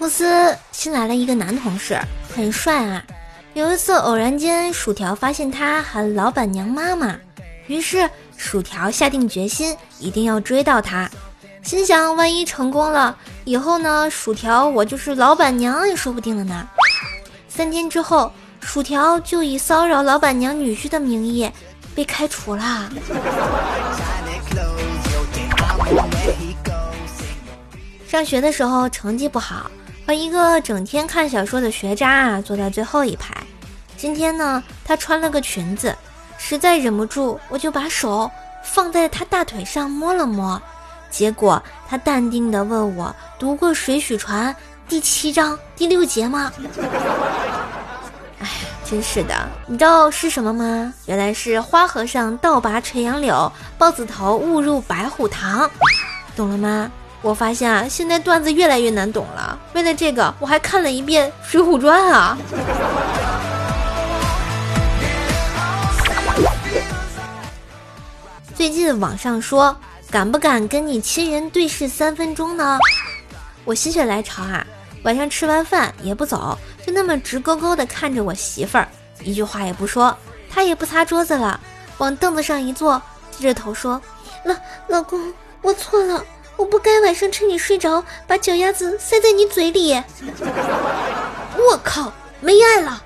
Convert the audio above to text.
公司新来了一个男同事，很帅啊。有一次偶然间，薯条发现他喊老板娘妈妈，于是薯条下定决心一定要追到他。心想，万一成功了，以后呢，薯条我就是老板娘也说不定了呢。三天之后，薯条就以骚扰老板娘女婿的名义被开除了。上学的时候成绩不好，和一个整天看小说的学渣啊坐在最后一排。今天呢，他穿了个裙子，实在忍不住，我就把手放在他大腿上摸了摸，结果他淡定地问我：“读过《水浒传》第七章第六节吗？” 哎，真是的，你知道是什么吗？原来是花和尚倒拔垂杨柳，豹子头误入白虎堂，懂了吗？我发现啊，现在段子越来越难懂了。为了这个，我还看了一遍《水浒传》啊。最近网上说，敢不敢跟你亲人对视三分钟呢？我心血来潮啊，晚上吃完饭也不走，就那么直勾勾的看着我媳妇儿，一句话也不说，她也不擦桌子了，往凳子上一坐，低着头说：“老老公，我错了。”我不该晚上趁你睡着把脚丫子塞在你嘴里。我靠，没爱了。